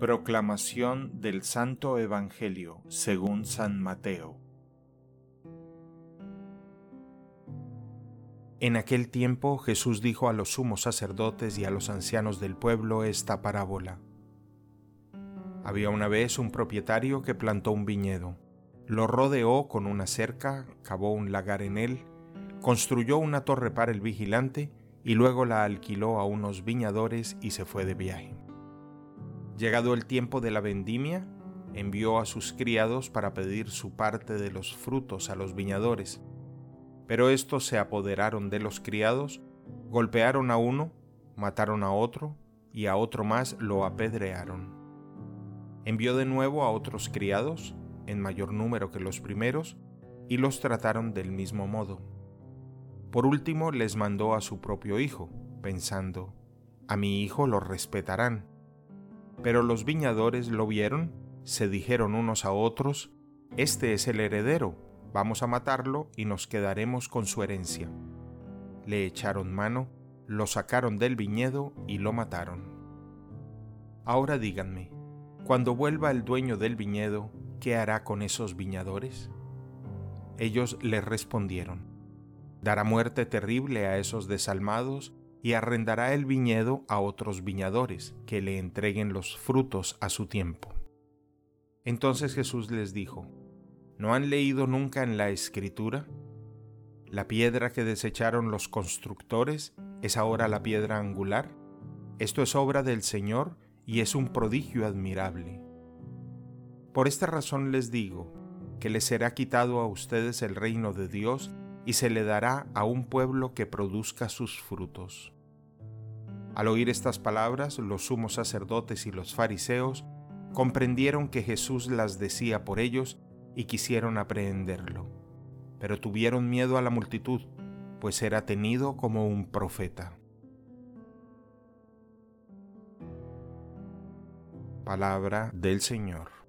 Proclamación del Santo Evangelio según San Mateo. En aquel tiempo Jesús dijo a los sumos sacerdotes y a los ancianos del pueblo esta parábola. Había una vez un propietario que plantó un viñedo, lo rodeó con una cerca, cavó un lagar en él, construyó una torre para el vigilante y luego la alquiló a unos viñadores y se fue de viaje. Llegado el tiempo de la vendimia, envió a sus criados para pedir su parte de los frutos a los viñadores. Pero estos se apoderaron de los criados, golpearon a uno, mataron a otro, y a otro más lo apedrearon. Envió de nuevo a otros criados, en mayor número que los primeros, y los trataron del mismo modo. Por último les mandó a su propio hijo, pensando, a mi hijo lo respetarán. Pero los viñadores lo vieron, se dijeron unos a otros, Este es el heredero, vamos a matarlo y nos quedaremos con su herencia. Le echaron mano, lo sacaron del viñedo y lo mataron. Ahora díganme, cuando vuelva el dueño del viñedo, ¿qué hará con esos viñadores? Ellos le respondieron, dará muerte terrible a esos desalmados y arrendará el viñedo a otros viñadores, que le entreguen los frutos a su tiempo. Entonces Jesús les dijo, ¿no han leído nunca en la Escritura? La piedra que desecharon los constructores es ahora la piedra angular. Esto es obra del Señor y es un prodigio admirable. Por esta razón les digo, que les será quitado a ustedes el reino de Dios y se le dará a un pueblo que produzca sus frutos. Al oír estas palabras, los sumos sacerdotes y los fariseos comprendieron que Jesús las decía por ellos y quisieron aprehenderlo. Pero tuvieron miedo a la multitud, pues era tenido como un profeta. Palabra del Señor.